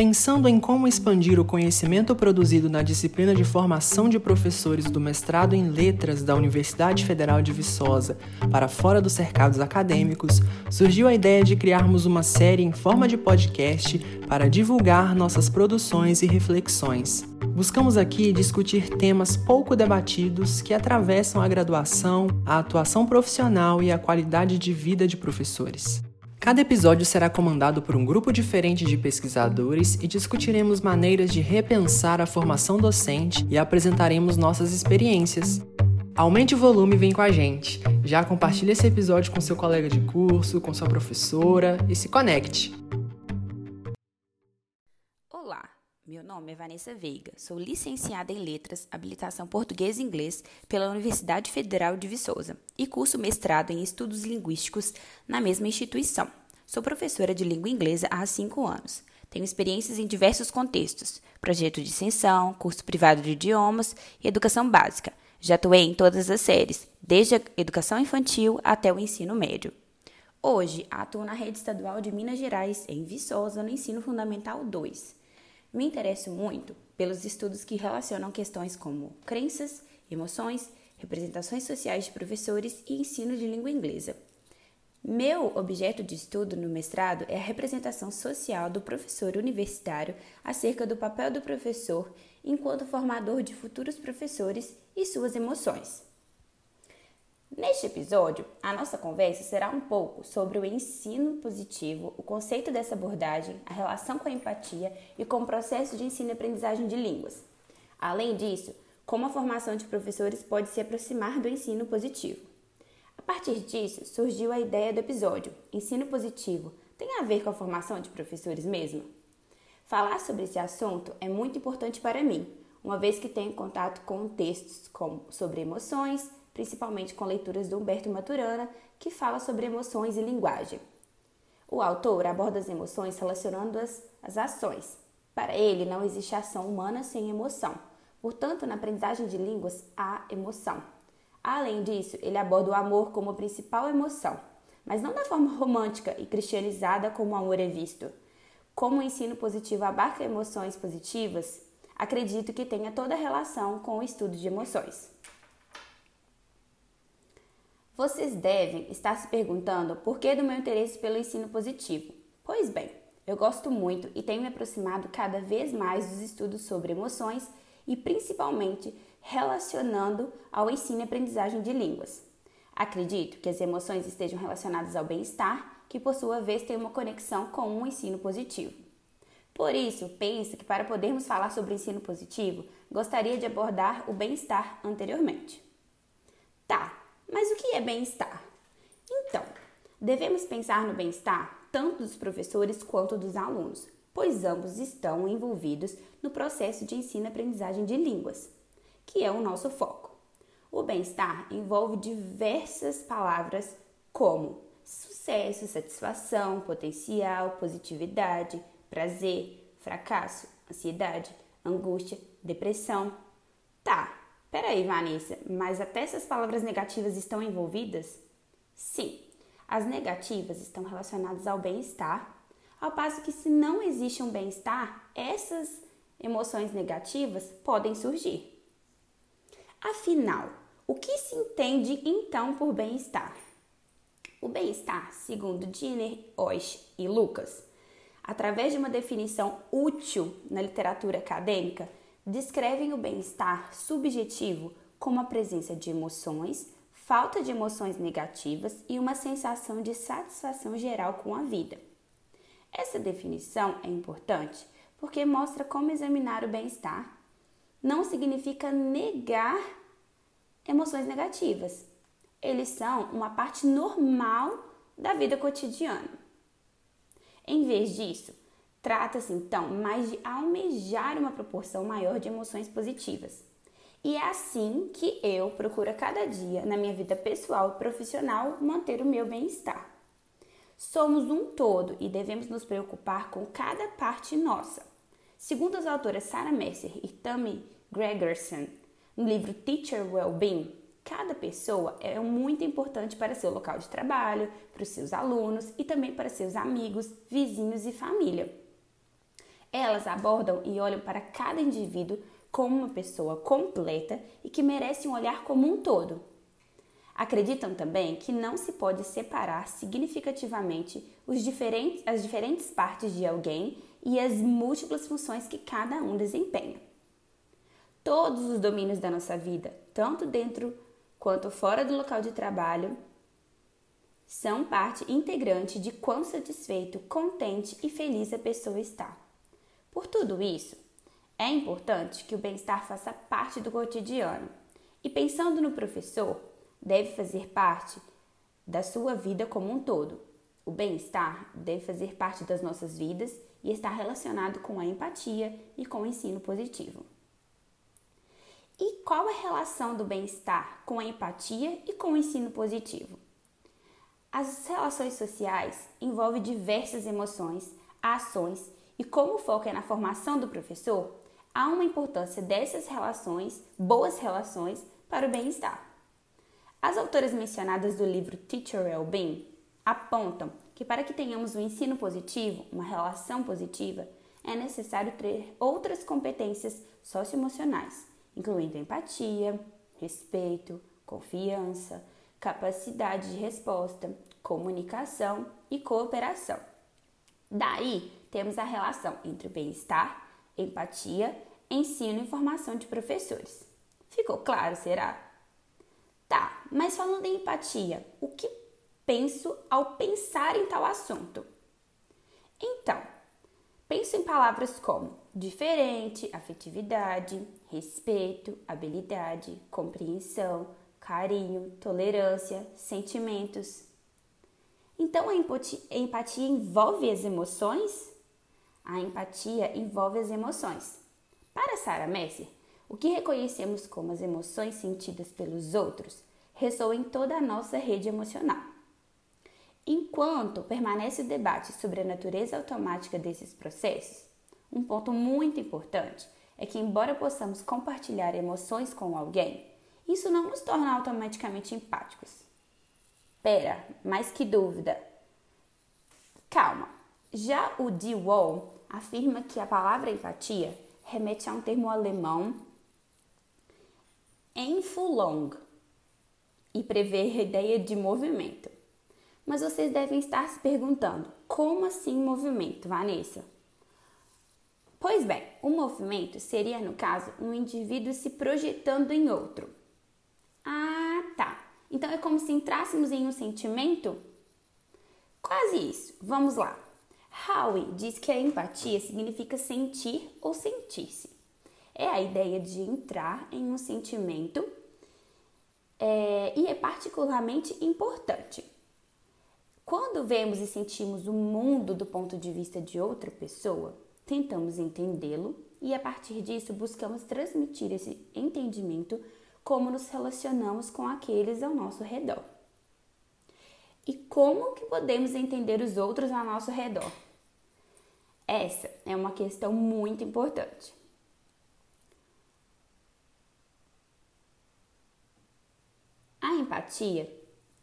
Pensando em como expandir o conhecimento produzido na disciplina de formação de professores do mestrado em Letras da Universidade Federal de Viçosa para fora dos cercados acadêmicos, surgiu a ideia de criarmos uma série em forma de podcast para divulgar nossas produções e reflexões. Buscamos aqui discutir temas pouco debatidos que atravessam a graduação, a atuação profissional e a qualidade de vida de professores. Cada episódio será comandado por um grupo diferente de pesquisadores e discutiremos maneiras de repensar a formação docente e apresentaremos nossas experiências. Aumente o volume e vem com a gente. Já compartilhe esse episódio com seu colega de curso, com sua professora e se conecte. Meu nome é Vanessa Veiga, sou licenciada em Letras, habilitação Português e Inglês pela Universidade Federal de Viçosa e curso mestrado em Estudos Linguísticos na mesma instituição. Sou professora de língua inglesa há cinco anos. Tenho experiências em diversos contextos: projeto de extensão, curso privado de idiomas e educação básica. Já atuei em todas as séries, desde a educação infantil até o ensino médio. Hoje, atuo na rede estadual de Minas Gerais, em Viçosa, no ensino fundamental 2. Me interesso muito pelos estudos que relacionam questões como crenças, emoções, representações sociais de professores e ensino de língua inglesa. Meu objeto de estudo no mestrado é a representação social do professor universitário acerca do papel do professor enquanto formador de futuros professores e suas emoções. Neste episódio, a nossa conversa será um pouco sobre o ensino positivo, o conceito dessa abordagem, a relação com a empatia e com o processo de ensino e aprendizagem de línguas. Além disso, como a formação de professores pode se aproximar do ensino positivo. A partir disso, surgiu a ideia do episódio: Ensino positivo tem a ver com a formação de professores mesmo? Falar sobre esse assunto é muito importante para mim, uma vez que tenho contato com textos como sobre emoções, principalmente com leituras do Humberto Maturana, que fala sobre emoções e linguagem. O autor aborda as emoções relacionando-as às ações. Para ele, não existe ação humana sem emoção. Portanto, na aprendizagem de línguas, há emoção. Além disso, ele aborda o amor como principal emoção, mas não da forma romântica e cristianizada como o amor é visto. Como o ensino positivo abarca emoções positivas, acredito que tenha toda relação com o estudo de emoções. Vocês devem estar se perguntando por que do meu interesse pelo ensino positivo. Pois bem, eu gosto muito e tenho me aproximado cada vez mais dos estudos sobre emoções e principalmente relacionando ao ensino e aprendizagem de línguas. Acredito que as emoções estejam relacionadas ao bem-estar, que por sua vez tem uma conexão com um ensino positivo. Por isso, penso que para podermos falar sobre ensino positivo, gostaria de abordar o bem-estar anteriormente. Tá, mas o que é bem-estar? Então, devemos pensar no bem-estar tanto dos professores quanto dos alunos, pois ambos estão envolvidos no processo de ensino-aprendizagem de línguas, que é o nosso foco. O bem-estar envolve diversas palavras como sucesso, satisfação, potencial, positividade, prazer, fracasso, ansiedade, angústia, depressão. Tá, Peraí, Vanessa, mas até essas palavras negativas estão envolvidas? Sim, as negativas estão relacionadas ao bem-estar, ao passo que, se não existe um bem-estar, essas emoções negativas podem surgir. Afinal, o que se entende então por bem-estar? O bem-estar, segundo Dinner, Osh e Lucas, através de uma definição útil na literatura acadêmica, descrevem o bem-estar subjetivo como a presença de emoções, falta de emoções negativas e uma sensação de satisfação geral com a vida. Essa definição é importante porque mostra como examinar o bem-estar não significa negar emoções negativas. Eles são uma parte normal da vida cotidiana. Em vez disso, Trata-se então mais de almejar uma proporção maior de emoções positivas. E é assim que eu procuro a cada dia, na minha vida pessoal e profissional, manter o meu bem-estar. Somos um todo e devemos nos preocupar com cada parte nossa. Segundo as autoras Sarah Messer e Tammy Gregerson, no livro Teacher Wellbeing, cada pessoa é muito importante para seu local de trabalho, para os seus alunos e também para seus amigos, vizinhos e família. Elas abordam e olham para cada indivíduo como uma pessoa completa e que merece um olhar como um todo. Acreditam também que não se pode separar significativamente diferentes, as diferentes partes de alguém e as múltiplas funções que cada um desempenha. Todos os domínios da nossa vida, tanto dentro quanto fora do local de trabalho, são parte integrante de quão satisfeito, contente e feliz a pessoa está. Por tudo isso, é importante que o bem-estar faça parte do cotidiano. E pensando no professor, deve fazer parte da sua vida como um todo. O bem-estar deve fazer parte das nossas vidas e estar relacionado com a empatia e com o ensino positivo. E qual a relação do bem-estar com a empatia e com o ensino positivo? As relações sociais envolvem diversas emoções, ações e como o foco é na formação do professor, há uma importância dessas relações, boas relações, para o bem-estar. As autoras mencionadas do livro Teacher Well-Being apontam que para que tenhamos um ensino positivo, uma relação positiva, é necessário ter outras competências socioemocionais, incluindo empatia, respeito, confiança, capacidade de resposta, comunicação e cooperação. Daí temos a relação entre o bem-estar, empatia, ensino e formação de professores. Ficou claro, será? Tá, mas falando em empatia, o que penso ao pensar em tal assunto? Então, penso em palavras como diferente, afetividade, respeito, habilidade, compreensão, carinho, tolerância, sentimentos. Então, a empatia envolve as emoções? A empatia envolve as emoções. Para Sarah Messer, o que reconhecemos como as emoções sentidas pelos outros ressoa em toda a nossa rede emocional. Enquanto permanece o debate sobre a natureza automática desses processos, um ponto muito importante é que, embora possamos compartilhar emoções com alguém, isso não nos torna automaticamente empáticos. Pera, mais que dúvida. Calma. Já o De Wall afirma que a palavra empatia remete a um termo alemão Enfulong e prevê a ideia de movimento. Mas vocês devem estar se perguntando: como assim movimento, Vanessa? Pois bem, o movimento seria, no caso, um indivíduo se projetando em outro. Ah, tá. Então é como se entrássemos em um sentimento? Quase isso. Vamos lá. Howe diz que a empatia significa sentir ou sentir-se é a ideia de entrar em um sentimento é, e é particularmente importante. Quando vemos e sentimos o mundo do ponto de vista de outra pessoa, tentamos entendê-lo e a partir disso buscamos transmitir esse entendimento como nos relacionamos com aqueles ao nosso redor. E como que podemos entender os outros ao nosso redor? Essa é uma questão muito importante. A empatia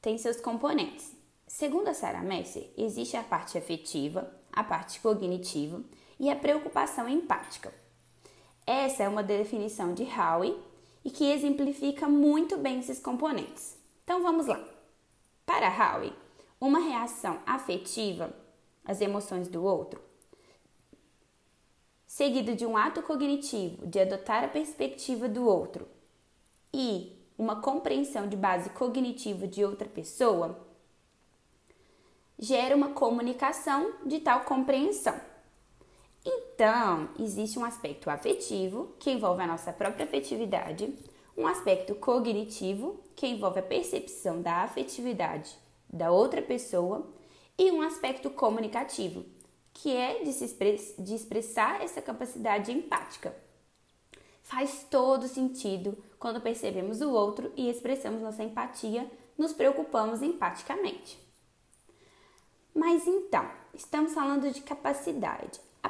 tem seus componentes. Segundo a Sarah Messer, existe a parte afetiva, a parte cognitiva e a preocupação empática. Essa é uma definição de Howe e que exemplifica muito bem esses componentes. Então vamos lá. Para Howe, uma reação afetiva às emoções do outro, seguido de um ato cognitivo de adotar a perspectiva do outro e uma compreensão de base cognitiva de outra pessoa, gera uma comunicação de tal compreensão. Então, existe um aspecto afetivo, que envolve a nossa própria afetividade, um aspecto cognitivo, que envolve a percepção da afetividade da outra pessoa, e um aspecto comunicativo, que é de, se express de expressar essa capacidade empática. Faz todo sentido quando percebemos o outro e expressamos nossa empatia, nos preocupamos empaticamente. Mas então, estamos falando de capacidade. A,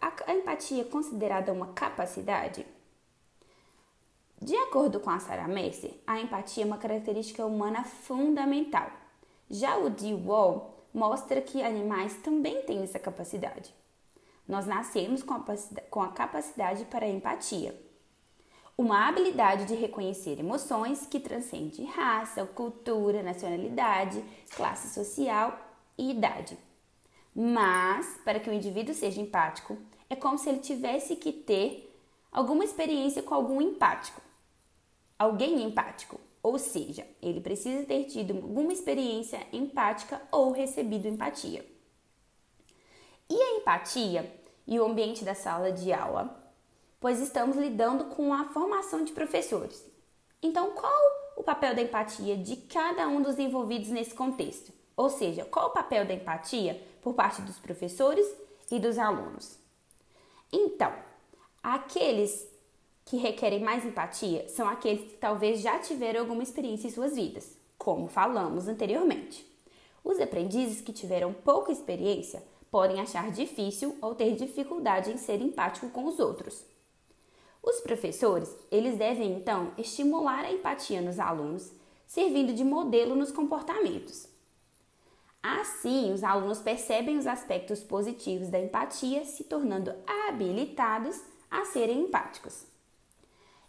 a, a empatia é considerada uma capacidade? De acordo com a Sarah Messer, a empatia é uma característica humana fundamental. Já o Dee Wall mostra que animais também têm essa capacidade. Nós nascemos com a capacidade para a empatia. Uma habilidade de reconhecer emoções que transcende raça, cultura, nacionalidade, classe social e idade. Mas, para que o indivíduo seja empático, é como se ele tivesse que ter alguma experiência com algum empático. Alguém empático, ou seja, ele precisa ter tido alguma experiência empática ou recebido empatia. E a empatia e o ambiente da sala de aula? Pois estamos lidando com a formação de professores. Então, qual o papel da empatia de cada um dos envolvidos nesse contexto? Ou seja, qual o papel da empatia por parte dos professores e dos alunos? Então, aqueles que requerem mais empatia são aqueles que talvez já tiveram alguma experiência em suas vidas, como falamos anteriormente. Os aprendizes que tiveram pouca experiência podem achar difícil ou ter dificuldade em ser empático com os outros. Os professores, eles devem então estimular a empatia nos alunos, servindo de modelo nos comportamentos. Assim, os alunos percebem os aspectos positivos da empatia, se tornando habilitados a serem empáticos.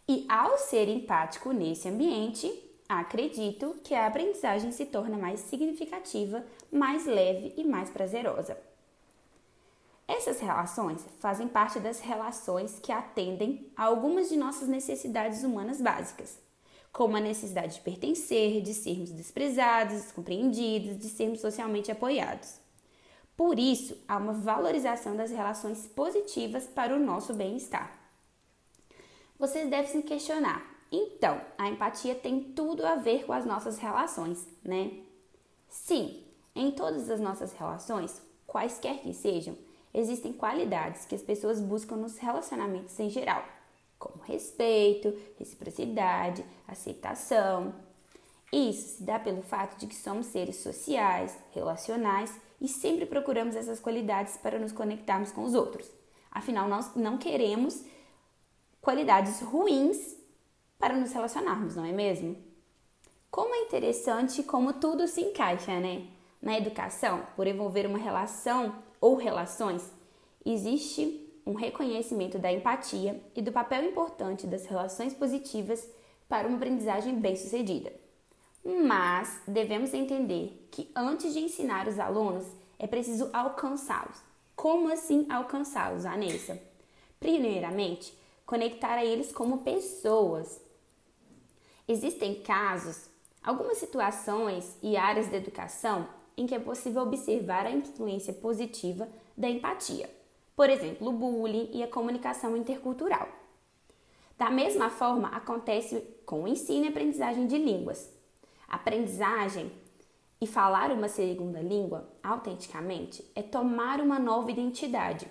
E ao ser empático nesse ambiente, acredito que a aprendizagem se torna mais significativa, mais leve e mais prazerosa. Essas relações fazem parte das relações que atendem a algumas de nossas necessidades humanas básicas, como a necessidade de pertencer, de sermos desprezados, compreendidos, de sermos socialmente apoiados. Por isso, há uma valorização das relações positivas para o nosso bem-estar. Vocês devem se questionar: então, a empatia tem tudo a ver com as nossas relações, né? Sim, em todas as nossas relações, quaisquer que sejam, existem qualidades que as pessoas buscam nos relacionamentos em geral, como respeito, reciprocidade, aceitação. Isso se dá pelo fato de que somos seres sociais, relacionais e sempre procuramos essas qualidades para nos conectarmos com os outros. Afinal, nós não queremos qualidades ruins para nos relacionarmos, não é mesmo? Como é interessante como tudo se encaixa, né? Na educação, por envolver uma relação ou relações, existe um reconhecimento da empatia e do papel importante das relações positivas para uma aprendizagem bem-sucedida. Mas devemos entender que antes de ensinar os alunos, é preciso alcançá-los. Como assim alcançá-los, Vanessa? Primeiramente, conectar a eles como pessoas. Existem casos, algumas situações e áreas da educação em que é possível observar a influência positiva da empatia. Por exemplo, o bullying e a comunicação intercultural. Da mesma forma, acontece com o ensino e aprendizagem de línguas. aprendizagem e falar uma segunda língua autenticamente é tomar uma nova identidade.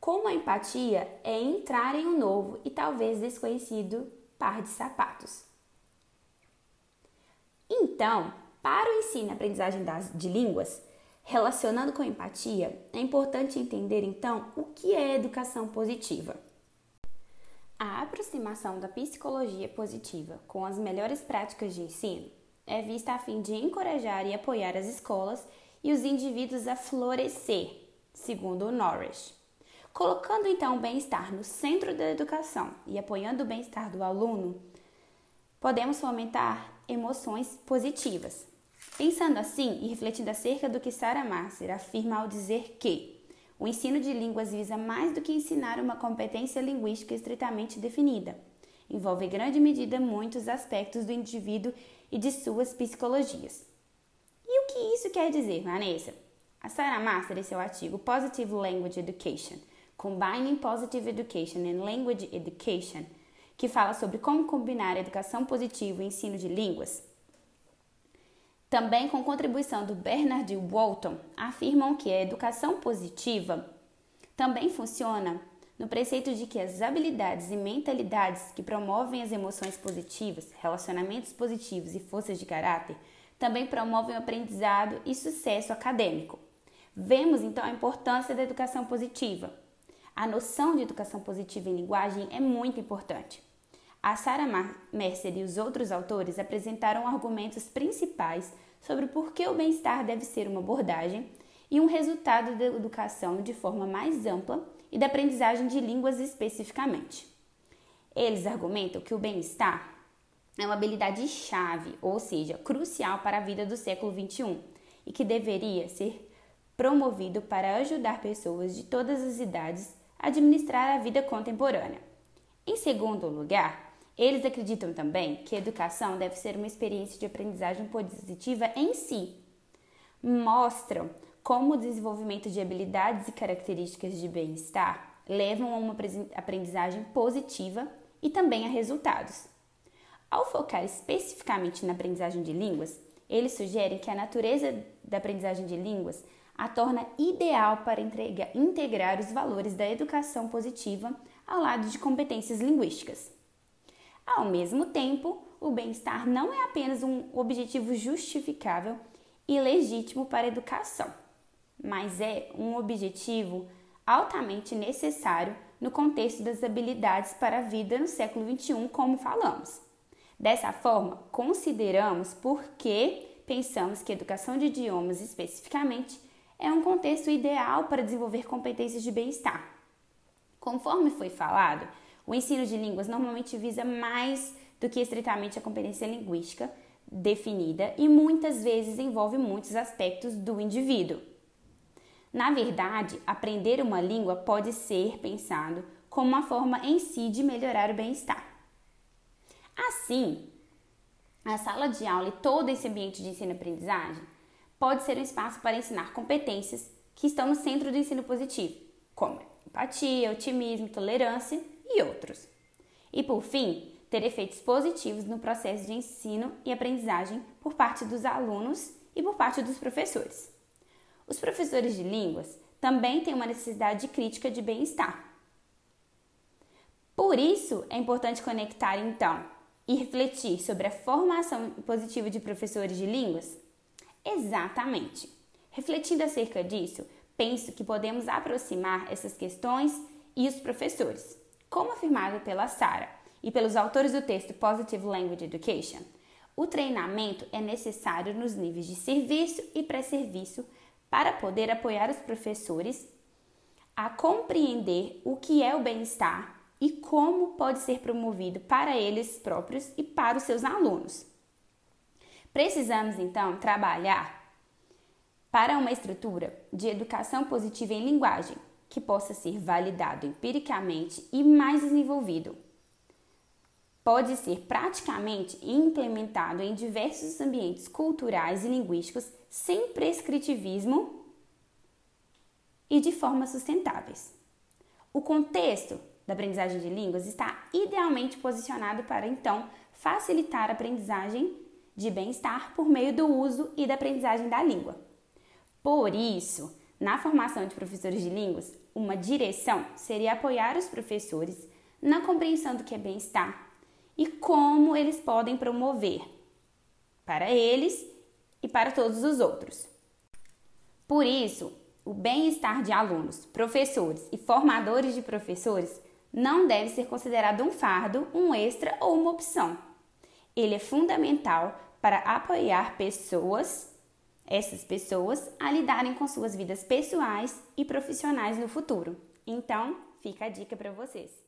Como a empatia é entrar em um novo e talvez desconhecido par de sapatos. Então, para o ensino e aprendizagem das, de línguas, relacionando com empatia, é importante entender então o que é educação positiva. A aproximação da psicologia positiva com as melhores práticas de ensino é vista a fim de encorajar e apoiar as escolas e os indivíduos a florescer, segundo o Norris. Colocando então o bem-estar no centro da educação e apoiando o bem-estar do aluno, podemos fomentar emoções positivas. Pensando assim e refletindo acerca do que Sarah Marcer afirma ao dizer que o ensino de línguas visa mais do que ensinar uma competência linguística estritamente definida. Envolve em grande medida muitos aspectos do indivíduo e de suas psicologias. E o que isso quer dizer, Vanessa? A Sarah Master, em seu artigo Positive Language Education, Combining Positive Education and Language Education, que fala sobre como combinar educação positiva e ensino de línguas, também com contribuição do Bernard Walton, afirmam que a educação positiva também funciona no preceito de que as habilidades e mentalidades que promovem as emoções positivas, relacionamentos positivos e forças de caráter também promovem o aprendizado e sucesso acadêmico. Vemos então a importância da educação positiva. A noção de educação positiva em linguagem é muito importante. A Sarah Mercer e os outros autores apresentaram argumentos principais sobre por que o bem-estar deve ser uma abordagem e um resultado da educação de forma mais ampla e da aprendizagem de línguas especificamente. Eles argumentam que o bem-estar é uma habilidade chave, ou seja, crucial para a vida do século XXI e que deveria ser promovido para ajudar pessoas de todas as idades administrar a vida contemporânea. Em segundo lugar, eles acreditam também que a educação deve ser uma experiência de aprendizagem positiva em si. Mostram como o desenvolvimento de habilidades e características de bem-estar levam a uma aprendizagem positiva e também a resultados. Ao focar especificamente na aprendizagem de línguas, eles sugerem que a natureza da aprendizagem de línguas a torna ideal para integrar os valores da educação positiva ao lado de competências linguísticas. Ao mesmo tempo, o bem-estar não é apenas um objetivo justificável e legítimo para a educação, mas é um objetivo altamente necessário no contexto das habilidades para a vida no século XXI, como falamos. Dessa forma, consideramos por que pensamos que a educação de idiomas especificamente é um contexto ideal para desenvolver competências de bem-estar. Conforme foi falado, o ensino de línguas normalmente visa mais do que estritamente a competência linguística definida e muitas vezes envolve muitos aspectos do indivíduo. Na verdade, aprender uma língua pode ser pensado como uma forma em si de melhorar o bem-estar. Assim, a sala de aula e todo esse ambiente de ensino-aprendizagem pode ser um espaço para ensinar competências que estão no centro do ensino positivo, como empatia, otimismo, tolerância e outros. E por fim, ter efeitos positivos no processo de ensino e aprendizagem por parte dos alunos e por parte dos professores. Os professores de línguas também têm uma necessidade de crítica de bem-estar. Por isso, é importante conectar então e refletir sobre a formação positiva de professores de línguas? Exatamente. Refletindo acerca disso, penso que podemos aproximar essas questões e os professores. Como afirmado pela Sara e pelos autores do texto Positive Language Education, o treinamento é necessário nos níveis de serviço e pré-serviço para poder apoiar os professores a compreender o que é o bem-estar e como pode ser promovido para eles próprios e para os seus alunos. Precisamos então trabalhar para uma estrutura de educação positiva em linguagem que possa ser validado empiricamente e mais desenvolvido. Pode ser praticamente implementado em diversos ambientes culturais e linguísticos sem prescritivismo e de formas sustentáveis. O contexto da aprendizagem de línguas está idealmente posicionado para então facilitar a aprendizagem de bem-estar por meio do uso e da aprendizagem da língua. Por isso, na formação de professores de línguas, uma direção seria apoiar os professores na compreensão do que é bem-estar e como eles podem promover para eles e para todos os outros. Por isso, o bem-estar de alunos, professores e formadores de professores não deve ser considerado um fardo, um extra ou uma opção. Ele é fundamental para apoiar pessoas essas pessoas a lidarem com suas vidas pessoais e profissionais no futuro. Então, fica a dica para vocês.